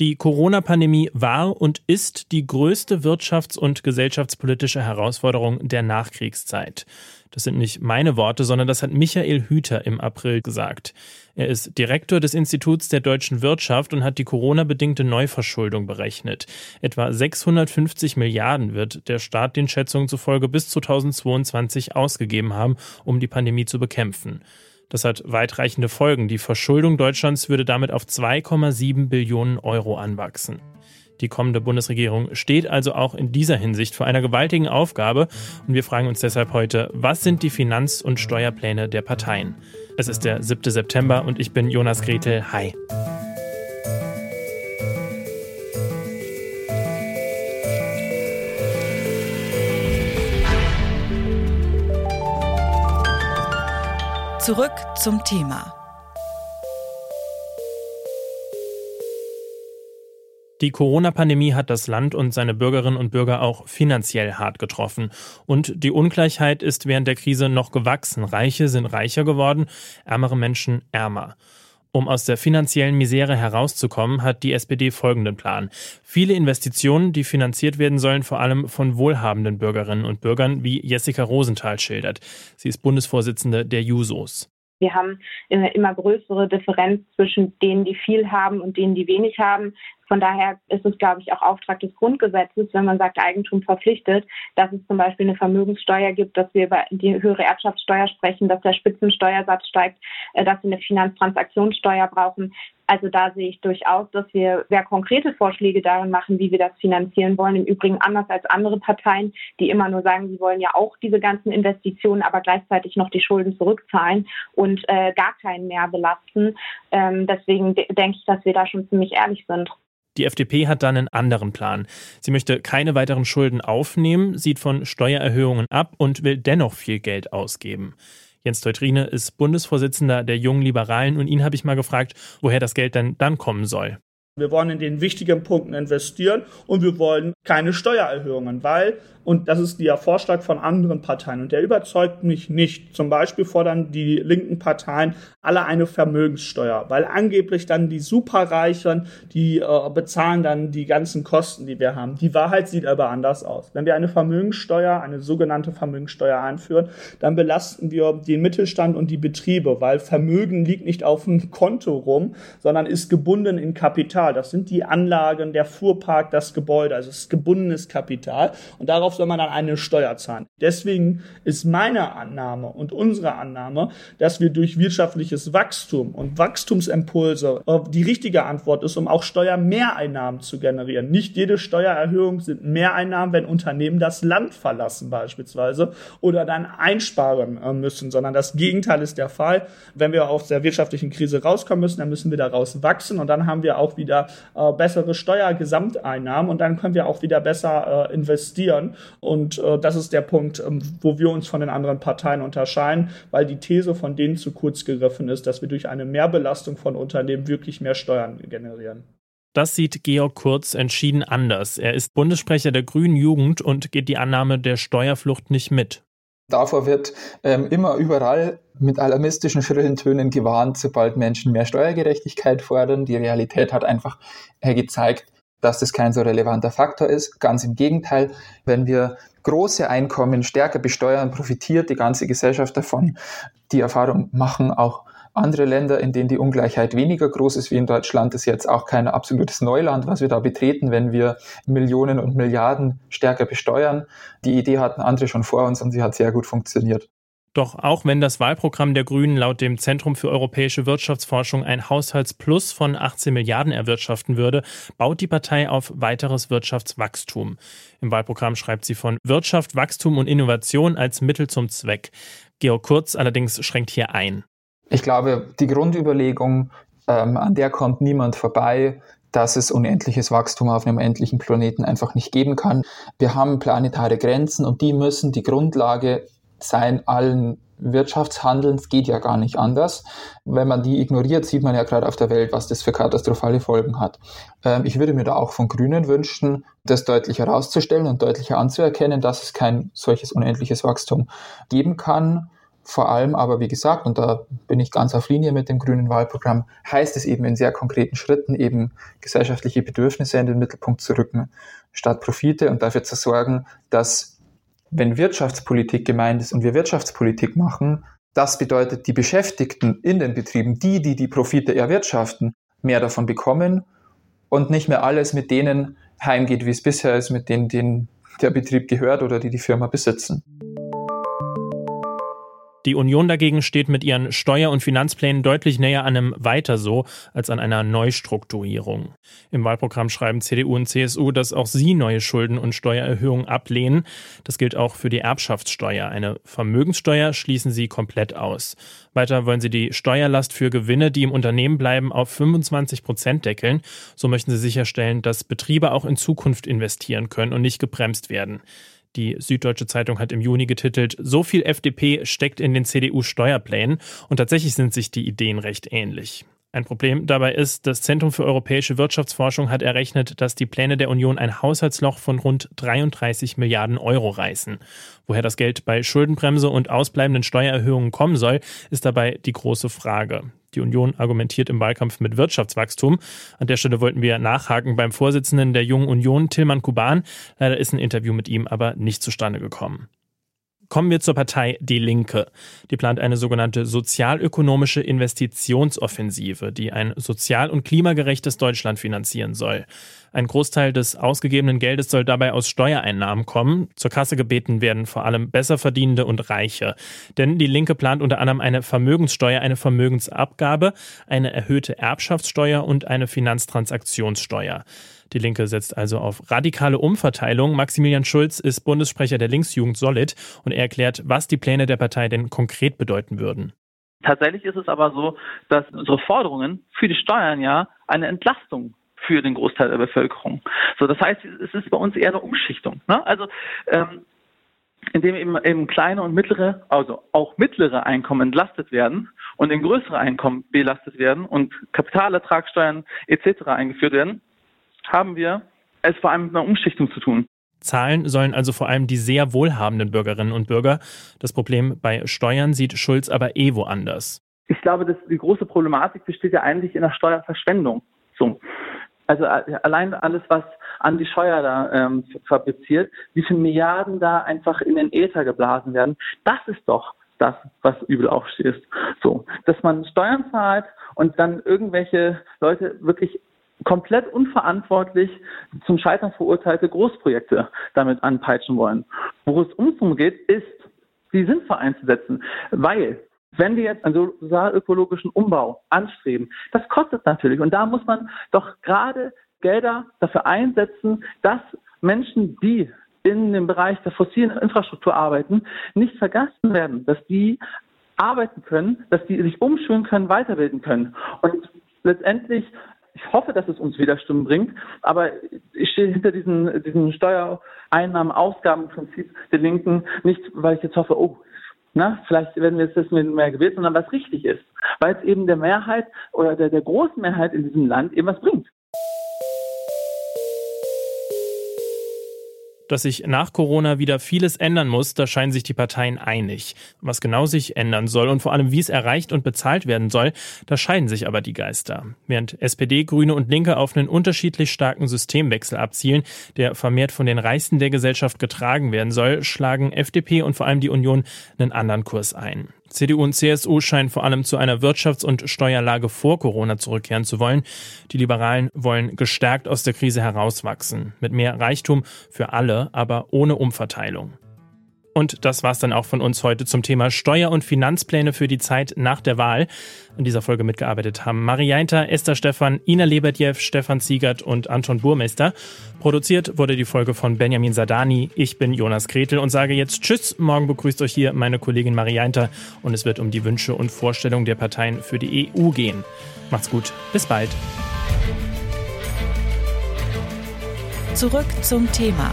Die Corona-Pandemie war und ist die größte wirtschafts- und gesellschaftspolitische Herausforderung der Nachkriegszeit. Das sind nicht meine Worte, sondern das hat Michael Hüter im April gesagt. Er ist Direktor des Instituts der deutschen Wirtschaft und hat die Corona-bedingte Neuverschuldung berechnet. Etwa 650 Milliarden wird der Staat den Schätzungen zufolge bis 2022 ausgegeben haben, um die Pandemie zu bekämpfen. Das hat weitreichende Folgen. Die Verschuldung Deutschlands würde damit auf 2,7 Billionen Euro anwachsen. Die kommende Bundesregierung steht also auch in dieser Hinsicht vor einer gewaltigen Aufgabe und wir fragen uns deshalb heute, was sind die Finanz- und Steuerpläne der Parteien? Es ist der 7. September und ich bin Jonas Gretel. Hi. Zurück zum Thema. Die Corona-Pandemie hat das Land und seine Bürgerinnen und Bürger auch finanziell hart getroffen. Und die Ungleichheit ist während der Krise noch gewachsen. Reiche sind reicher geworden, ärmere Menschen ärmer. Um aus der finanziellen Misere herauszukommen, hat die SPD folgenden Plan. Viele Investitionen, die finanziert werden sollen, vor allem von wohlhabenden Bürgerinnen und Bürgern, wie Jessica Rosenthal schildert. Sie ist Bundesvorsitzende der Jusos. Wir haben eine immer größere Differenz zwischen denen, die viel haben und denen, die wenig haben. Von daher ist es, glaube ich, auch Auftrag des Grundgesetzes, wenn man sagt, Eigentum verpflichtet, dass es zum Beispiel eine Vermögenssteuer gibt, dass wir über die höhere Erbschaftssteuer sprechen, dass der Spitzensteuersatz steigt, äh, dass wir eine Finanztransaktionssteuer brauchen. Also da sehe ich durchaus, dass wir sehr konkrete Vorschläge darin machen, wie wir das finanzieren wollen. Im Übrigen anders als andere Parteien, die immer nur sagen, sie wollen ja auch diese ganzen Investitionen, aber gleichzeitig noch die Schulden zurückzahlen und äh, gar keinen mehr belasten. Ähm, deswegen de denke ich, dass wir da schon ziemlich ehrlich sind. Die FDP hat dann einen anderen Plan. Sie möchte keine weiteren Schulden aufnehmen, sieht von Steuererhöhungen ab und will dennoch viel Geld ausgeben. Jens Teutrine ist Bundesvorsitzender der Jungen Liberalen und ihn habe ich mal gefragt, woher das Geld denn dann kommen soll. Wir wollen in den wichtigen Punkten investieren und wir wollen keine Steuererhöhungen, weil, und das ist der Vorschlag von anderen Parteien, und der überzeugt mich nicht. Zum Beispiel fordern die linken Parteien alle eine Vermögenssteuer, weil angeblich dann die Superreichen, die äh, bezahlen dann die ganzen Kosten, die wir haben. Die Wahrheit sieht aber anders aus. Wenn wir eine Vermögenssteuer, eine sogenannte Vermögenssteuer einführen, dann belasten wir den Mittelstand und die Betriebe, weil Vermögen liegt nicht auf dem Konto rum, sondern ist gebunden in Kapital. Das sind die Anlagen, der Fuhrpark, das Gebäude, also es gebundenes Kapital. Und darauf soll man dann eine Steuer zahlen. Deswegen ist meine Annahme und unsere Annahme, dass wir durch wirtschaftliches Wachstum und Wachstumsimpulse äh, die richtige Antwort ist, um auch Steuermehreinnahmen zu generieren. Nicht jede Steuererhöhung sind Mehreinnahmen, wenn Unternehmen das Land verlassen beispielsweise oder dann einsparen äh, müssen, sondern das Gegenteil ist der Fall. Wenn wir aus der wirtschaftlichen Krise rauskommen müssen, dann müssen wir daraus wachsen und dann haben wir auch wieder äh, bessere Steuergesamteinnahmen und dann können wir auch wieder besser äh, investieren. Und äh, das ist der Punkt, ähm, wo wir uns von den anderen Parteien unterscheiden, weil die These von denen zu kurz gegriffen ist, dass wir durch eine Mehrbelastung von Unternehmen wirklich mehr Steuern generieren. Das sieht Georg Kurz entschieden anders. Er ist Bundessprecher der Grünen Jugend und geht die Annahme der Steuerflucht nicht mit. Davor wird ähm, immer überall mit alarmistischen schrillen Tönen gewarnt, sobald Menschen mehr Steuergerechtigkeit fordern. Die Realität hat einfach äh, gezeigt, dass das kein so relevanter Faktor ist. Ganz im Gegenteil, wenn wir große Einkommen stärker besteuern, profitiert die ganze Gesellschaft davon. Die Erfahrung machen auch andere Länder, in denen die Ungleichheit weniger groß ist wie in Deutschland, ist jetzt auch kein absolutes Neuland, was wir da betreten, wenn wir Millionen und Milliarden stärker besteuern. Die Idee hatten andere schon vor uns und sie hat sehr gut funktioniert. Doch auch wenn das Wahlprogramm der Grünen laut dem Zentrum für europäische Wirtschaftsforschung ein Haushaltsplus von 18 Milliarden erwirtschaften würde, baut die Partei auf weiteres Wirtschaftswachstum. Im Wahlprogramm schreibt sie von Wirtschaft, Wachstum und Innovation als Mittel zum Zweck. Georg Kurz allerdings schränkt hier ein. Ich glaube, die Grundüberlegung, ähm, an der kommt niemand vorbei, dass es unendliches Wachstum auf einem endlichen Planeten einfach nicht geben kann. Wir haben planetare Grenzen und die müssen die Grundlage sein allen Wirtschaftshandelns geht ja gar nicht anders. Wenn man die ignoriert, sieht man ja gerade auf der Welt, was das für katastrophale Folgen hat. Ähm, ich würde mir da auch von Grünen wünschen, das deutlich herauszustellen und deutlicher anzuerkennen, dass es kein solches unendliches Wachstum geben kann. Vor allem aber, wie gesagt, und da bin ich ganz auf Linie mit dem grünen Wahlprogramm, heißt es eben in sehr konkreten Schritten eben gesellschaftliche Bedürfnisse in den Mittelpunkt zu rücken, statt Profite und dafür zu sorgen, dass wenn Wirtschaftspolitik gemeint ist und wir Wirtschaftspolitik machen, das bedeutet, die Beschäftigten in den Betrieben, die, die die Profite erwirtschaften, mehr davon bekommen und nicht mehr alles mit denen heimgeht, wie es bisher ist, mit denen, denen der Betrieb gehört oder die die Firma besitzen. Die Union dagegen steht mit ihren Steuer- und Finanzplänen deutlich näher an einem Weiter so als an einer Neustrukturierung. Im Wahlprogramm schreiben CDU und CSU, dass auch sie neue Schulden- und Steuererhöhungen ablehnen. Das gilt auch für die Erbschaftssteuer. Eine Vermögenssteuer schließen sie komplett aus. Weiter wollen sie die Steuerlast für Gewinne, die im Unternehmen bleiben, auf 25 Prozent deckeln. So möchten sie sicherstellen, dass Betriebe auch in Zukunft investieren können und nicht gebremst werden. Die Süddeutsche Zeitung hat im Juni getitelt, so viel FDP steckt in den CDU-Steuerplänen und tatsächlich sind sich die Ideen recht ähnlich. Ein Problem dabei ist, das Zentrum für europäische Wirtschaftsforschung hat errechnet, dass die Pläne der Union ein Haushaltsloch von rund 33 Milliarden Euro reißen. Woher das Geld bei Schuldenbremse und ausbleibenden Steuererhöhungen kommen soll, ist dabei die große Frage. Die Union argumentiert im Wahlkampf mit Wirtschaftswachstum. An der Stelle wollten wir nachhaken beim Vorsitzenden der Jungen Union, Tilman Kuban. Leider ist ein Interview mit ihm aber nicht zustande gekommen. Kommen wir zur Partei Die Linke. Die plant eine sogenannte sozialökonomische Investitionsoffensive, die ein sozial- und klimagerechtes Deutschland finanzieren soll. Ein Großteil des ausgegebenen Geldes soll dabei aus Steuereinnahmen kommen. Zur Kasse gebeten werden vor allem Besserverdienende und Reiche. Denn die Linke plant unter anderem eine Vermögenssteuer, eine Vermögensabgabe, eine erhöhte Erbschaftssteuer und eine Finanztransaktionssteuer. Die Linke setzt also auf radikale Umverteilung. Maximilian Schulz ist Bundessprecher der Linksjugend Solid und er erklärt, was die Pläne der Partei denn konkret bedeuten würden. Tatsächlich ist es aber so, dass unsere Forderungen für die Steuern ja eine Entlastung für den Großteil der Bevölkerung. So, das heißt, es ist bei uns eher eine Umschichtung. Ne? Also ähm, indem eben, eben kleine und mittlere, also auch mittlere Einkommen entlastet werden und in größere Einkommen belastet werden und Kapitalertragssteuern etc. eingeführt werden, haben wir es vor allem mit einer Umschichtung zu tun. Zahlen sollen also vor allem die sehr wohlhabenden Bürgerinnen und Bürger. Das Problem bei Steuern sieht Schulz aber eh woanders. Ich glaube, dass die große Problematik besteht ja eigentlich in der Steuerverschwendung. So. Also äh, allein alles, was an die Steuer da ähm, fabriziert, wie viele Milliarden da einfach in den Äther geblasen werden, das ist doch das, was übel aufsteht. So, dass man Steuern zahlt und dann irgendwelche Leute wirklich komplett unverantwortlich zum Scheitern verurteilte Großprojekte damit anpeitschen wollen. Wo es uns geht, ist, die sinnvoll einzusetzen, weil wenn wir jetzt einen sozialökologischen Umbau anstreben, das kostet natürlich. Und da muss man doch gerade Gelder dafür einsetzen, dass Menschen, die in dem Bereich der fossilen Infrastruktur arbeiten, nicht vergessen werden, dass die arbeiten können, dass die sich umschulen können, weiterbilden können. Und letztendlich ich hoffe, dass es uns wieder Stimmen bringt, aber ich stehe hinter diesem, diesem Steuereinnahmen-Ausgabenprinzip der Linken nicht, weil ich jetzt hoffe, oh, na, vielleicht werden wir jetzt mit mehr gewählt, sondern was richtig ist, weil es eben der Mehrheit oder der, der großen Mehrheit in diesem Land eben was bringt. Dass sich nach Corona wieder vieles ändern muss, da scheinen sich die Parteien einig. Was genau sich ändern soll und vor allem wie es erreicht und bezahlt werden soll, da scheiden sich aber die Geister. Während SPD, Grüne und Linke auf einen unterschiedlich starken Systemwechsel abzielen, der vermehrt von den Reichsten der Gesellschaft getragen werden soll, schlagen FDP und vor allem die Union einen anderen Kurs ein. CDU und CSU scheinen vor allem zu einer Wirtschafts- und Steuerlage vor Corona zurückkehren zu wollen. Die Liberalen wollen gestärkt aus der Krise herauswachsen, mit mehr Reichtum für alle, aber ohne Umverteilung. Und das war's dann auch von uns heute zum Thema Steuer- und Finanzpläne für die Zeit nach der Wahl. In dieser Folge mitgearbeitet haben Marianta, Esther Stefan, Ina Lebertjew, Stefan Ziegert und Anton Burmeister. Produziert wurde die Folge von Benjamin Sadani. Ich bin Jonas Gretel und sage jetzt Tschüss. Morgen begrüßt euch hier meine Kollegin Marianta und es wird um die Wünsche und Vorstellungen der Parteien für die EU gehen. Macht's gut. Bis bald. Zurück zum Thema